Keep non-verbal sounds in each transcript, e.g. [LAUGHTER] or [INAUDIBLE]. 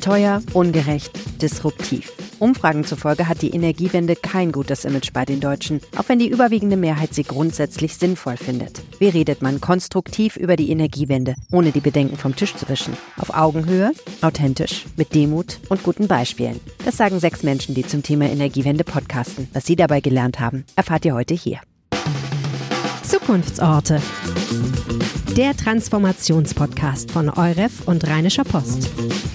Teuer, ungerecht, disruptiv. Umfragen zufolge hat die Energiewende kein gutes Image bei den Deutschen, auch wenn die überwiegende Mehrheit sie grundsätzlich sinnvoll findet. Wie redet man konstruktiv über die Energiewende, ohne die Bedenken vom Tisch zu wischen? Auf Augenhöhe, authentisch, mit Demut und guten Beispielen. Das sagen sechs Menschen, die zum Thema Energiewende podcasten. Was sie dabei gelernt haben, erfahrt ihr heute hier. Zukunftsorte. Der Transformationspodcast von Euref und Rheinischer Post.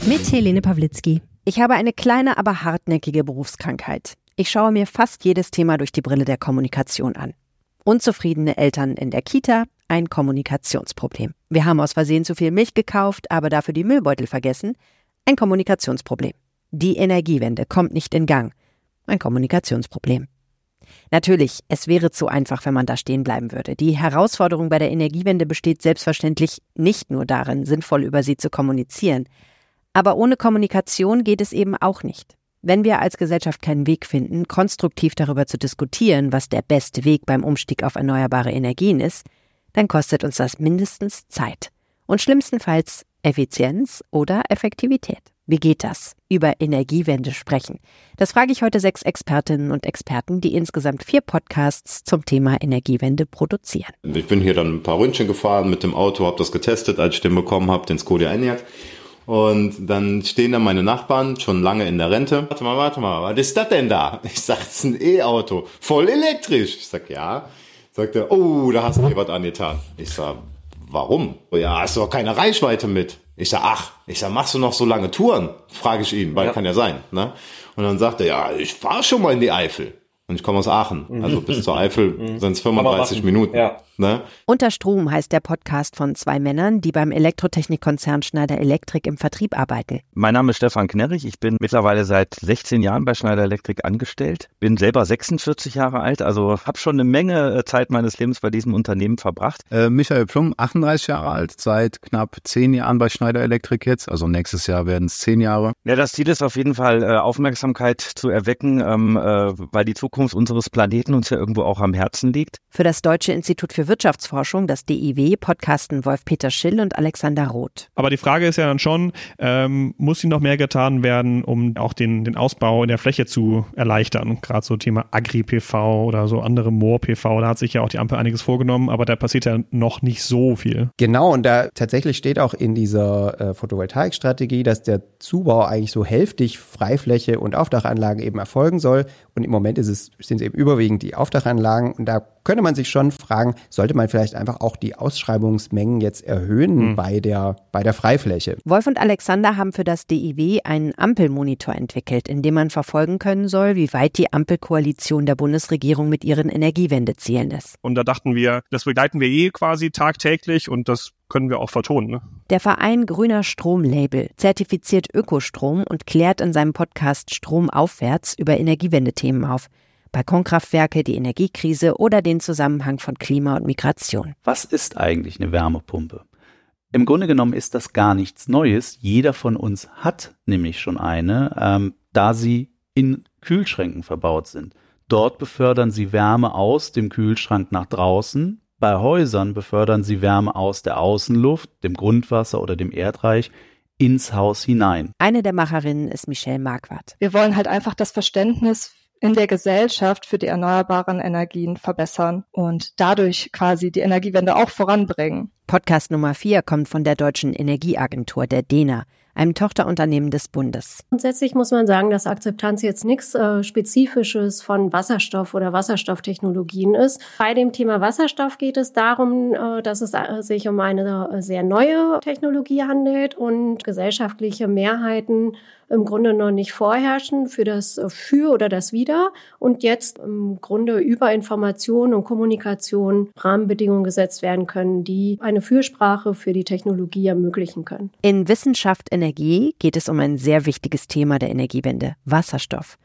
Mit Helene Pawlitzki. Ich habe eine kleine, aber hartnäckige Berufskrankheit. Ich schaue mir fast jedes Thema durch die Brille der Kommunikation an. Unzufriedene Eltern in der Kita, ein Kommunikationsproblem. Wir haben aus Versehen zu viel Milch gekauft, aber dafür die Müllbeutel vergessen, ein Kommunikationsproblem. Die Energiewende kommt nicht in Gang, ein Kommunikationsproblem. Natürlich, es wäre zu einfach, wenn man da stehen bleiben würde. Die Herausforderung bei der Energiewende besteht selbstverständlich nicht nur darin, sinnvoll über sie zu kommunizieren. Aber ohne Kommunikation geht es eben auch nicht. Wenn wir als Gesellschaft keinen Weg finden, konstruktiv darüber zu diskutieren, was der beste Weg beim Umstieg auf erneuerbare Energien ist, dann kostet uns das mindestens Zeit und schlimmstenfalls Effizienz oder Effektivität. Wie geht das? Über Energiewende sprechen. Das frage ich heute sechs Expertinnen und Experten, die insgesamt vier Podcasts zum Thema Energiewende produzieren. Ich bin hier dann ein paar Ründchen gefahren mit dem Auto, habe das getestet, als ich den bekommen habe, den Skoda Enyaq. Und dann stehen da meine Nachbarn, schon lange in der Rente. Warte mal, warte mal, was ist das denn da? Ich sag, es ist ein E-Auto, voll elektrisch. Ich sag, ja. Sagt er, oh, da hast du dir was angetan. Ich sag, warum? Ja, hast du doch keine Reichweite mit. Ich sag, ach, ich sag, machst du noch so lange Touren? Frage ich ihn, weil ja. kann ja sein. Ne? Und dann sagt er, ja, ich fahr schon mal in die Eifel. Und ich komme aus Aachen. Mhm. Also bis zur Eifel mhm. sind es 35 Minuten. Ja. Ne? Unter Strom heißt der Podcast von zwei Männern, die beim Elektrotechnikkonzern Schneider Elektrik im Vertrieb arbeiten. Mein Name ist Stefan Knerrich. Ich bin mittlerweile seit 16 Jahren bei Schneider Elektrik angestellt. Bin selber 46 Jahre alt, also habe schon eine Menge äh, Zeit meines Lebens bei diesem Unternehmen verbracht. Äh, Michael Plum, 38 Jahre alt, seit knapp 10 Jahren bei Schneider Elektrik jetzt. Also nächstes Jahr werden es 10 Jahre. Ja, das Ziel ist auf jeden Fall äh, Aufmerksamkeit zu erwecken, ähm, äh, weil die Zukunft unseres Planeten uns ja irgendwo auch am Herzen liegt. Für das Deutsche Institut für Wirtschaftsforschung das DIW, podcasten Wolf-Peter Schill und Alexander Roth. Aber die Frage ist ja dann schon, ähm, muss hier noch mehr getan werden, um auch den, den Ausbau in der Fläche zu erleichtern? Gerade so Thema Agri-PV oder so andere Moor-PV, da hat sich ja auch die Ampel einiges vorgenommen, aber da passiert ja noch nicht so viel. Genau, und da tatsächlich steht auch in dieser äh, Photovoltaikstrategie, dass der Zubau eigentlich so hälftig Freifläche und Aufdachanlagen eben erfolgen soll. Und im Moment ist es, sind es eben überwiegend die Aufdachanlagen. Und da könnte man sich schon fragen, sollte man vielleicht einfach auch die Ausschreibungsmengen jetzt erhöhen mhm. bei, der, bei der Freifläche? Wolf und Alexander haben für das DIW einen Ampelmonitor entwickelt, in dem man verfolgen können soll, wie weit die Ampelkoalition der Bundesregierung mit ihren Energiewendezielen ist. Und da dachten wir, das begleiten wir eh quasi tagtäglich und das können wir auch vertonen. Ne? Der Verein Grüner Strom Label zertifiziert Ökostrom und klärt in seinem Podcast Strom aufwärts über Energiewendethemen auf. Balkonkraftwerke, die Energiekrise oder den Zusammenhang von Klima und Migration. Was ist eigentlich eine Wärmepumpe? Im Grunde genommen ist das gar nichts Neues. Jeder von uns hat nämlich schon eine, ähm, da sie in Kühlschränken verbaut sind. Dort befördern sie Wärme aus dem Kühlschrank nach draußen. Bei Häusern befördern sie Wärme aus der Außenluft, dem Grundwasser oder dem Erdreich ins Haus hinein. Eine der Macherinnen ist Michelle Marquardt. Wir wollen halt einfach das Verständnis in der Gesellschaft für die erneuerbaren Energien verbessern und dadurch quasi die Energiewende auch voranbringen. Podcast Nummer 4 kommt von der Deutschen Energieagentur, der DENA einem Tochterunternehmen des Bundes. Grundsätzlich muss man sagen, dass Akzeptanz jetzt nichts äh, Spezifisches von Wasserstoff oder Wasserstofftechnologien ist. Bei dem Thema Wasserstoff geht es darum, äh, dass es äh, sich um eine äh, sehr neue Technologie handelt und gesellschaftliche Mehrheiten im Grunde noch nicht vorherrschen für das äh, Für oder das Wider und jetzt im Grunde über Information und Kommunikation Rahmenbedingungen gesetzt werden können, die eine Fürsprache für die Technologie ermöglichen können. In Wissenschaft Energie geht es um ein sehr wichtiges Thema der Energiewende, Wasserstoff.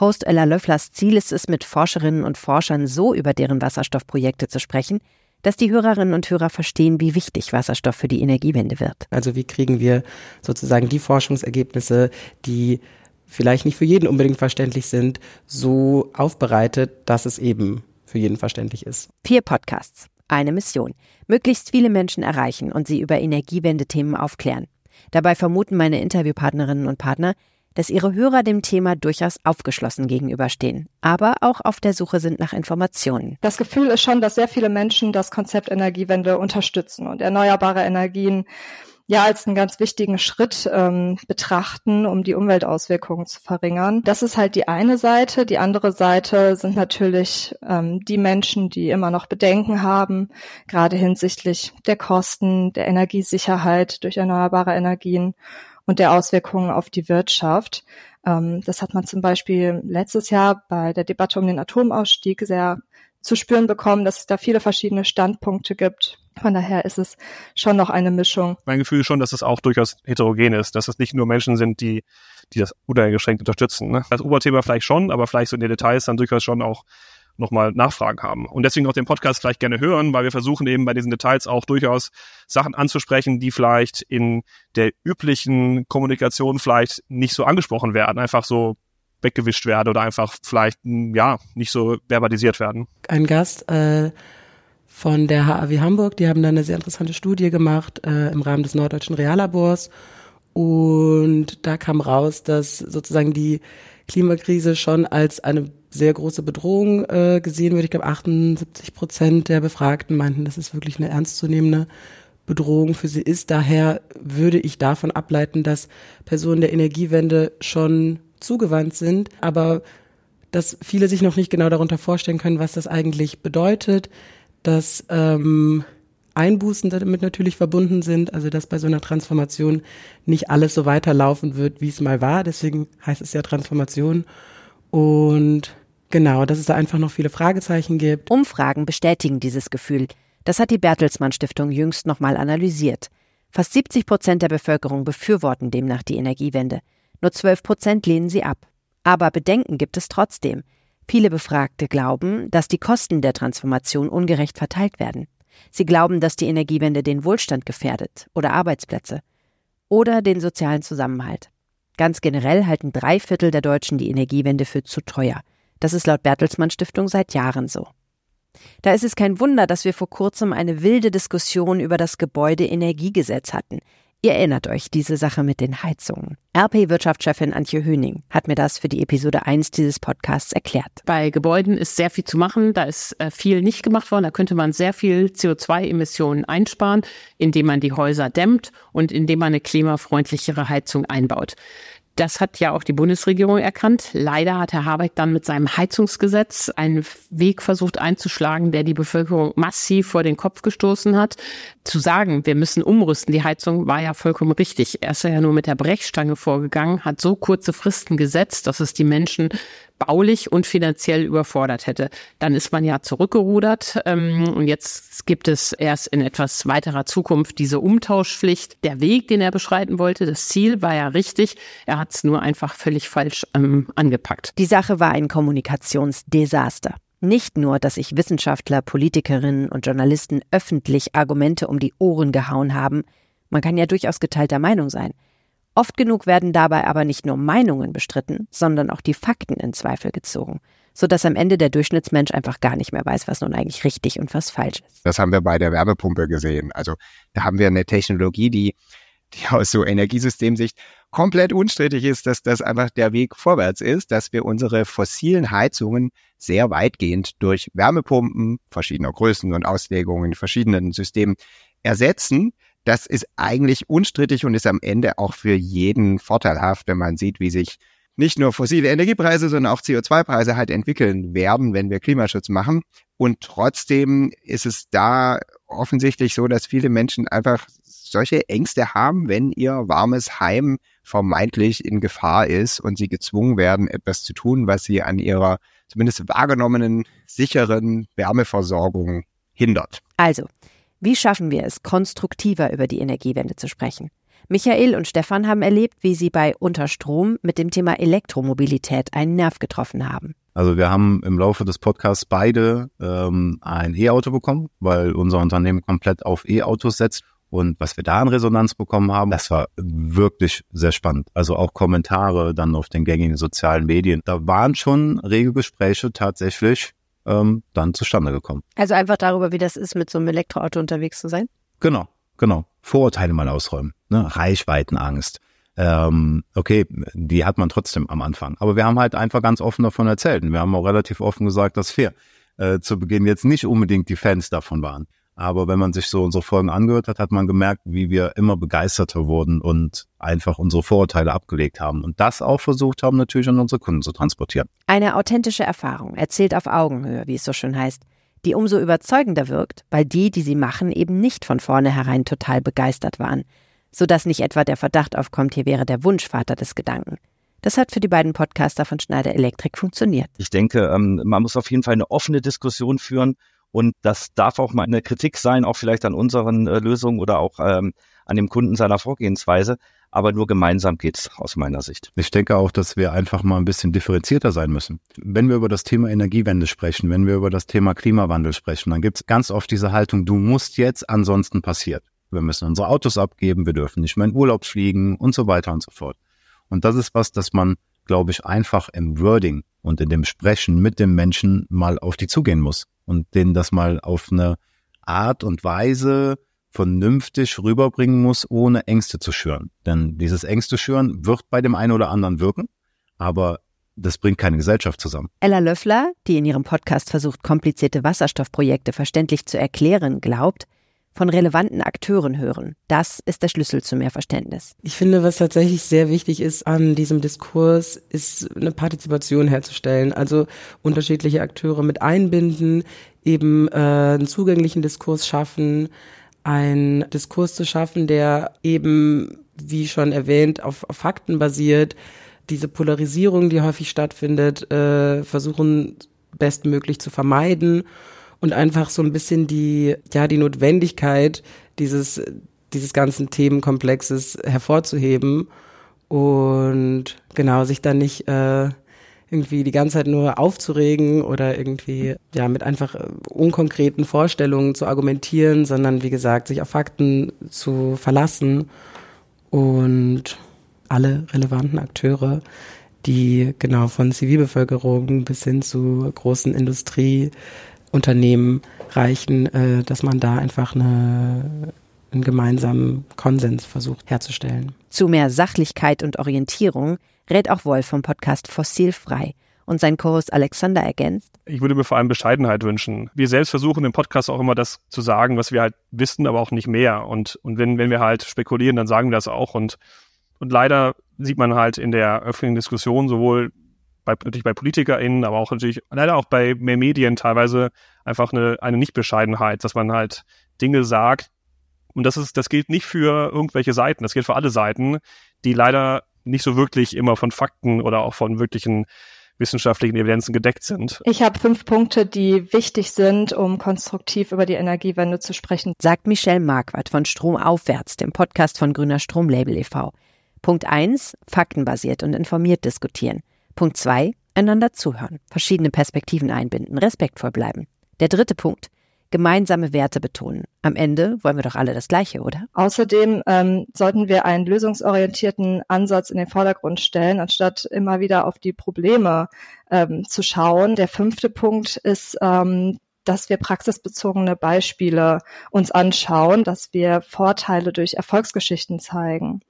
Host Ella Löfflers Ziel ist es, mit Forscherinnen und Forschern so über deren Wasserstoffprojekte zu sprechen, dass die Hörerinnen und Hörer verstehen, wie wichtig Wasserstoff für die Energiewende wird. Also wie kriegen wir sozusagen die Forschungsergebnisse, die vielleicht nicht für jeden unbedingt verständlich sind, so aufbereitet, dass es eben für jeden verständlich ist. Vier Podcasts, eine Mission. Möglichst viele Menschen erreichen und sie über Energiewende-Themen aufklären. Dabei vermuten meine Interviewpartnerinnen und Partner, dass ihre Hörer dem Thema durchaus aufgeschlossen gegenüberstehen, aber auch auf der Suche sind nach Informationen. Das Gefühl ist schon, dass sehr viele Menschen das Konzept Energiewende unterstützen und erneuerbare Energien ja als einen ganz wichtigen Schritt ähm, betrachten, um die Umweltauswirkungen zu verringern. Das ist halt die eine Seite. Die andere Seite sind natürlich ähm, die Menschen, die immer noch Bedenken haben, gerade hinsichtlich der Kosten, der Energiesicherheit durch erneuerbare Energien und der Auswirkungen auf die Wirtschaft. Ähm, das hat man zum Beispiel letztes Jahr bei der Debatte um den Atomausstieg sehr zu spüren bekommen, dass es da viele verschiedene Standpunkte gibt. Von daher ist es schon noch eine Mischung. Mein Gefühl ist schon, dass es auch durchaus heterogen ist, dass es nicht nur Menschen sind, die, die das uneingeschränkt unterstützen. Ne? Das Oberthema vielleicht schon, aber vielleicht so in den Details dann durchaus schon auch nochmal Nachfragen haben. Und deswegen auch den Podcast vielleicht gerne hören, weil wir versuchen eben bei diesen Details auch durchaus Sachen anzusprechen, die vielleicht in der üblichen Kommunikation vielleicht nicht so angesprochen werden, einfach so weggewischt werden oder einfach vielleicht ja nicht so verbalisiert werden. Ein Gast äh, von der HAW Hamburg, die haben da eine sehr interessante Studie gemacht äh, im Rahmen des Norddeutschen Reallabors und da kam raus, dass sozusagen die Klimakrise schon als eine sehr große Bedrohung äh, gesehen wird. Ich glaube, 78 Prozent der Befragten meinten, dass es wirklich eine ernstzunehmende Bedrohung für sie ist. Daher würde ich davon ableiten, dass Personen der Energiewende schon zugewandt sind, aber dass viele sich noch nicht genau darunter vorstellen können, was das eigentlich bedeutet, dass ähm, Einbußen damit natürlich verbunden sind, also dass bei so einer Transformation nicht alles so weiterlaufen wird, wie es mal war. Deswegen heißt es ja Transformation. Und genau, dass es da einfach noch viele Fragezeichen gibt. Umfragen bestätigen dieses Gefühl. Das hat die Bertelsmann Stiftung jüngst nochmal analysiert. Fast 70 Prozent der Bevölkerung befürworten demnach die Energiewende. Nur 12 Prozent lehnen sie ab. Aber Bedenken gibt es trotzdem. Viele Befragte glauben, dass die Kosten der Transformation ungerecht verteilt werden. Sie glauben, dass die Energiewende den Wohlstand gefährdet oder Arbeitsplätze oder den sozialen Zusammenhalt. Ganz generell halten drei Viertel der Deutschen die Energiewende für zu teuer. Das ist laut Bertelsmann Stiftung seit Jahren so. Da ist es kein Wunder, dass wir vor kurzem eine wilde Diskussion über das Gebäudeenergiegesetz hatten. Ihr erinnert euch diese Sache mit den Heizungen. RP-Wirtschaftschefin Antje Höning hat mir das für die Episode 1 dieses Podcasts erklärt. Bei Gebäuden ist sehr viel zu machen. Da ist äh, viel nicht gemacht worden. Da könnte man sehr viel CO2-Emissionen einsparen, indem man die Häuser dämmt und indem man eine klimafreundlichere Heizung einbaut. Das hat ja auch die Bundesregierung erkannt. Leider hat Herr Habeck dann mit seinem Heizungsgesetz einen Weg versucht einzuschlagen, der die Bevölkerung massiv vor den Kopf gestoßen hat. Zu sagen, wir müssen umrüsten, die Heizung war ja vollkommen richtig. Er ist ja nur mit der Brechstange vorgegangen, hat so kurze Fristen gesetzt, dass es die Menschen baulich und finanziell überfordert hätte. Dann ist man ja zurückgerudert ähm, und jetzt gibt es erst in etwas weiterer Zukunft diese Umtauschpflicht. Der Weg, den er beschreiten wollte, das Ziel war ja richtig. Er hat es nur einfach völlig falsch ähm, angepackt. Die Sache war ein Kommunikationsdesaster. Nicht nur, dass sich Wissenschaftler, Politikerinnen und Journalisten öffentlich Argumente um die Ohren gehauen haben, man kann ja durchaus geteilter Meinung sein. Oft genug werden dabei aber nicht nur Meinungen bestritten, sondern auch die Fakten in Zweifel gezogen, sodass am Ende der Durchschnittsmensch einfach gar nicht mehr weiß, was nun eigentlich richtig und was falsch ist. Das haben wir bei der Wärmepumpe gesehen. Also da haben wir eine Technologie, die, die aus so Energiesystemsicht komplett unstrittig ist, dass das einfach der Weg vorwärts ist, dass wir unsere fossilen Heizungen sehr weitgehend durch Wärmepumpen verschiedener Größen und Auslegungen in verschiedenen Systemen ersetzen das ist eigentlich unstrittig und ist am Ende auch für jeden vorteilhaft, wenn man sieht, wie sich nicht nur fossile Energiepreise, sondern auch CO2-Preise halt entwickeln werden, wenn wir Klimaschutz machen. Und trotzdem ist es da offensichtlich so, dass viele Menschen einfach solche Ängste haben, wenn ihr warmes Heim vermeintlich in Gefahr ist und sie gezwungen werden, etwas zu tun, was sie an ihrer zumindest wahrgenommenen sicheren Wärmeversorgung hindert. Also, wie schaffen wir es, konstruktiver über die Energiewende zu sprechen? Michael und Stefan haben erlebt, wie sie bei Unterstrom mit dem Thema Elektromobilität einen Nerv getroffen haben. Also wir haben im Laufe des Podcasts beide ähm, ein E-Auto bekommen, weil unser Unternehmen komplett auf E-Autos setzt. Und was wir da an Resonanz bekommen haben, das war wirklich sehr spannend. Also auch Kommentare dann auf den gängigen sozialen Medien. Da waren schon rege Gespräche tatsächlich ähm, dann zustande gekommen. Also einfach darüber, wie das ist, mit so einem Elektroauto unterwegs zu sein? Genau, genau. Vorurteile mal ausräumen. ne, Reichweitenangst. Ähm, okay, die hat man trotzdem am Anfang. Aber wir haben halt einfach ganz offen davon erzählt. Und wir haben auch relativ offen gesagt, dass wir äh, zu Beginn jetzt nicht unbedingt die Fans davon waren. Aber wenn man sich so unsere Folgen angehört hat, hat man gemerkt, wie wir immer begeisterter wurden und einfach unsere Vorurteile abgelegt haben und das auch versucht haben, natürlich an unsere Kunden zu transportieren. Eine authentische Erfahrung, erzählt auf Augenhöhe, wie es so schön heißt, die umso überzeugender wirkt, weil die, die sie machen, eben nicht von vornherein total begeistert waren, sodass nicht etwa der Verdacht aufkommt, hier wäre der Wunschvater des Gedanken. Das hat für die beiden Podcaster von Schneider Elektrik funktioniert. Ich denke, ähm, man muss auf jeden Fall eine offene Diskussion führen und das darf auch mal eine Kritik sein, auch vielleicht an unseren äh, Lösungen oder auch ähm, an dem Kunden seiner Vorgehensweise. Aber nur gemeinsam geht's aus meiner Sicht. Ich denke auch, dass wir einfach mal ein bisschen differenzierter sein müssen. Wenn wir über das Thema Energiewende sprechen, wenn wir über das Thema Klimawandel sprechen, dann gibt's ganz oft diese Haltung, du musst jetzt, ansonsten passiert. Wir müssen unsere Autos abgeben, wir dürfen nicht mehr in Urlaub fliegen und so weiter und so fort. Und das ist was, das man, glaube ich, einfach im Wording und in dem Sprechen mit dem Menschen mal auf die zugehen muss und denen das mal auf eine Art und Weise vernünftig rüberbringen muss, ohne Ängste zu schüren. Denn dieses Ängste schüren wird bei dem einen oder anderen wirken, aber das bringt keine Gesellschaft zusammen. Ella Löffler, die in ihrem Podcast versucht, komplizierte Wasserstoffprojekte verständlich zu erklären, glaubt, von relevanten Akteuren hören. Das ist der Schlüssel zu mehr Verständnis. Ich finde, was tatsächlich sehr wichtig ist an diesem Diskurs, ist eine Partizipation herzustellen. Also unterschiedliche Akteure mit einbinden, eben äh, einen zugänglichen Diskurs schaffen, einen Diskurs zu schaffen, der eben, wie schon erwähnt, auf, auf Fakten basiert, diese Polarisierung, die häufig stattfindet, äh, versuchen bestmöglich zu vermeiden und einfach so ein bisschen die, ja, die Notwendigkeit dieses, dieses ganzen Themenkomplexes hervorzuheben und genau, sich dann nicht äh, irgendwie die ganze Zeit nur aufzuregen oder irgendwie ja mit einfach äh, unkonkreten Vorstellungen zu argumentieren, sondern wie gesagt, sich auf Fakten zu verlassen und alle relevanten Akteure, die genau von Zivilbevölkerung bis hin zu großen Industrie Unternehmen reichen, äh, dass man da einfach eine, einen gemeinsamen Konsens versucht herzustellen. Zu mehr Sachlichkeit und Orientierung rät auch Wolf vom Podcast Fossilfrei und sein Co-Host Alexander ergänzt. Ich würde mir vor allem Bescheidenheit wünschen. Wir selbst versuchen im Podcast auch immer das zu sagen, was wir halt wissen, aber auch nicht mehr. Und, und wenn, wenn wir halt spekulieren, dann sagen wir das auch. Und, und leider sieht man halt in der öffentlichen Diskussion sowohl bei, natürlich bei PolitikerInnen, aber auch natürlich leider auch bei mehr Medien teilweise einfach eine, eine Nichtbescheidenheit, dass man halt Dinge sagt. Und das ist, das gilt nicht für irgendwelche Seiten, das gilt für alle Seiten, die leider nicht so wirklich immer von Fakten oder auch von wirklichen wissenschaftlichen Evidenzen gedeckt sind. Ich habe fünf Punkte, die wichtig sind, um konstruktiv über die Energiewende zu sprechen. Sagt Michelle Marquardt von Stromaufwärts, dem Podcast von Grüner Stromlabel e.V. Punkt eins: Faktenbasiert und informiert diskutieren. Punkt zwei, einander zuhören, verschiedene Perspektiven einbinden, respektvoll bleiben. Der dritte Punkt, gemeinsame Werte betonen. Am Ende wollen wir doch alle das Gleiche, oder? Außerdem ähm, sollten wir einen lösungsorientierten Ansatz in den Vordergrund stellen, anstatt immer wieder auf die Probleme ähm, zu schauen. Der fünfte Punkt ist ähm, dass wir praxisbezogene Beispiele uns anschauen, dass wir Vorteile durch Erfolgsgeschichten zeigen.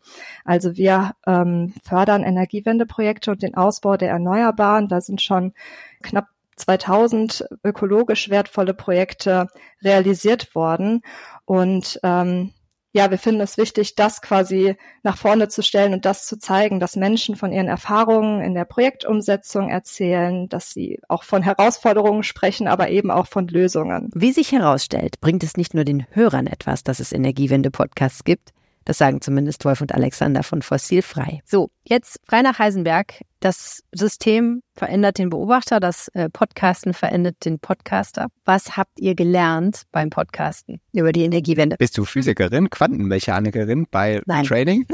Also wir ähm, fördern Energiewendeprojekte und den Ausbau der Erneuerbaren. Da sind schon knapp 2000 ökologisch wertvolle Projekte realisiert worden. Und ähm, ja, wir finden es wichtig, das quasi nach vorne zu stellen und das zu zeigen, dass Menschen von ihren Erfahrungen in der Projektumsetzung erzählen, dass sie auch von Herausforderungen sprechen, aber eben auch von Lösungen. Wie sich herausstellt, bringt es nicht nur den Hörern etwas, dass es Energiewende-Podcasts gibt, das sagen zumindest Wolf und Alexander von Fossilfrei. So, jetzt frei nach Heisenberg. Das System verändert den Beobachter, das äh, Podcasten verändert den Podcaster. Was habt ihr gelernt beim Podcasten über die Energiewende? Bist du Physikerin, Quantenmechanikerin bei Nein. Trading?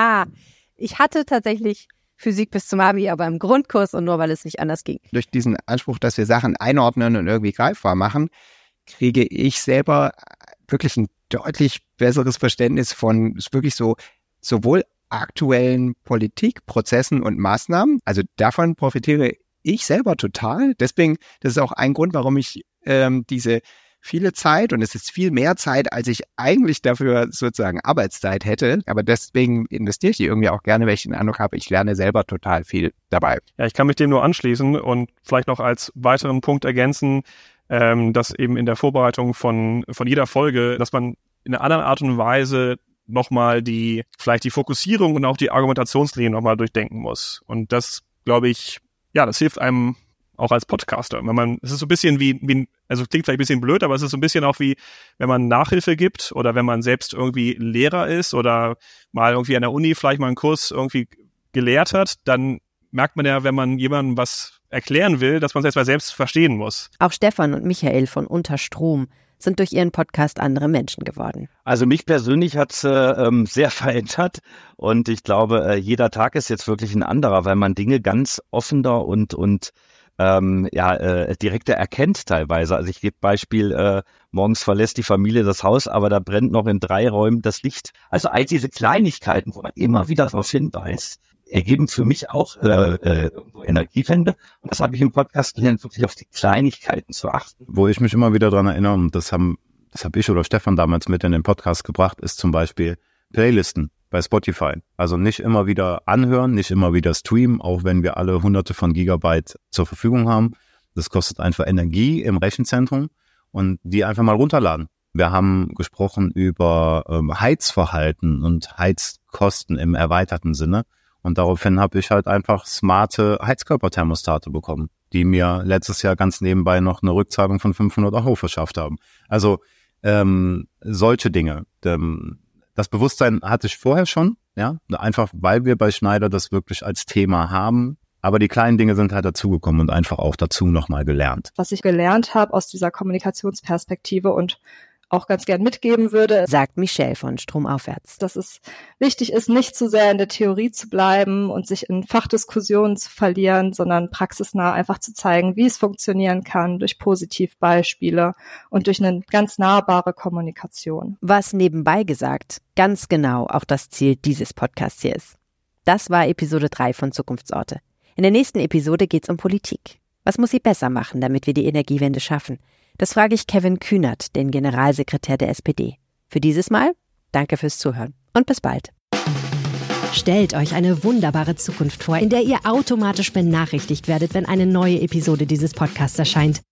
[LAUGHS] ich hatte tatsächlich Physik bis zum Abi, aber im Grundkurs und nur weil es nicht anders ging. Durch diesen Anspruch, dass wir Sachen einordnen und irgendwie greifbar machen, kriege ich selber wirklich ein deutlich besseres Verständnis von wirklich so sowohl aktuellen Politikprozessen und Maßnahmen. Also davon profitiere ich selber total. Deswegen, das ist auch ein Grund, warum ich ähm, diese viele Zeit und es ist viel mehr Zeit, als ich eigentlich dafür sozusagen Arbeitszeit hätte. Aber deswegen investiere ich irgendwie auch gerne, weil ich den Eindruck habe, ich lerne selber total viel dabei. Ja, ich kann mich dem nur anschließen und vielleicht noch als weiteren Punkt ergänzen, ähm, dass eben in der Vorbereitung von, von jeder Folge, dass man in einer anderen Art und Weise nochmal die, vielleicht die Fokussierung und auch die Argumentationslinien nochmal durchdenken muss. Und das, glaube ich, ja, das hilft einem auch als Podcaster. Wenn man, es ist so ein bisschen wie, wie, also klingt vielleicht ein bisschen blöd, aber es ist so ein bisschen auch wie, wenn man Nachhilfe gibt oder wenn man selbst irgendwie Lehrer ist oder mal irgendwie an der Uni vielleicht mal einen Kurs irgendwie gelehrt hat, dann merkt man ja, wenn man jemandem was erklären will, dass man es erstmal selbst verstehen muss. Auch Stefan und Michael von Unterstrom sind durch ihren Podcast andere Menschen geworden. Also mich persönlich hat es äh, ähm, sehr [LAUGHS] verändert und ich glaube, äh, jeder Tag ist jetzt wirklich ein anderer, weil man Dinge ganz offener und und ähm, ja, äh, direkter erkennt teilweise. Also ich gebe Beispiel, äh, morgens verlässt die Familie das Haus, aber da brennt noch in drei Räumen das Licht. Also all diese Kleinigkeiten, wo man immer wieder darauf hinweist, ergeben für mich auch äh, äh, Energiewende. Und das habe ich im Podcast gelernt, wirklich auf die Kleinigkeiten zu achten. Wo ich mich immer wieder dran erinnere, und das haben, das habe ich oder Stefan damals mit in den Podcast gebracht, ist zum Beispiel Playlisten bei Spotify. Also nicht immer wieder anhören, nicht immer wieder streamen, auch wenn wir alle hunderte von Gigabyte zur Verfügung haben. Das kostet einfach Energie im Rechenzentrum und die einfach mal runterladen. Wir haben gesprochen über ähm, Heizverhalten und Heizkosten im erweiterten Sinne. Und daraufhin habe ich halt einfach smarte Heizkörperthermostate bekommen, die mir letztes Jahr ganz nebenbei noch eine Rückzahlung von 500 Euro verschafft haben. Also ähm, solche Dinge. Ähm, das Bewusstsein hatte ich vorher schon, ja, einfach weil wir bei Schneider das wirklich als Thema haben. Aber die kleinen Dinge sind halt dazugekommen und einfach auch dazu nochmal gelernt. Was ich gelernt habe aus dieser Kommunikationsperspektive und auch ganz gern mitgeben würde. Sagt Michelle von Stromaufwärts. Dass es wichtig ist, nicht zu sehr in der Theorie zu bleiben und sich in Fachdiskussionen zu verlieren, sondern praxisnah einfach zu zeigen, wie es funktionieren kann durch Positivbeispiele und durch eine ganz nahbare Kommunikation. Was nebenbei gesagt ganz genau auch das Ziel dieses Podcasts hier ist. Das war Episode 3 von Zukunftsorte. In der nächsten Episode geht es um Politik. Was muss sie besser machen, damit wir die Energiewende schaffen? Das frage ich Kevin Kühnert, den Generalsekretär der SPD. Für dieses Mal danke fürs Zuhören und bis bald. Stellt euch eine wunderbare Zukunft vor, in der ihr automatisch benachrichtigt werdet, wenn eine neue Episode dieses Podcasts erscheint.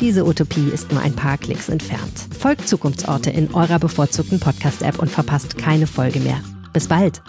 Diese Utopie ist nur ein paar Klicks entfernt. Folgt Zukunftsorte in eurer bevorzugten Podcast-App und verpasst keine Folge mehr. Bis bald!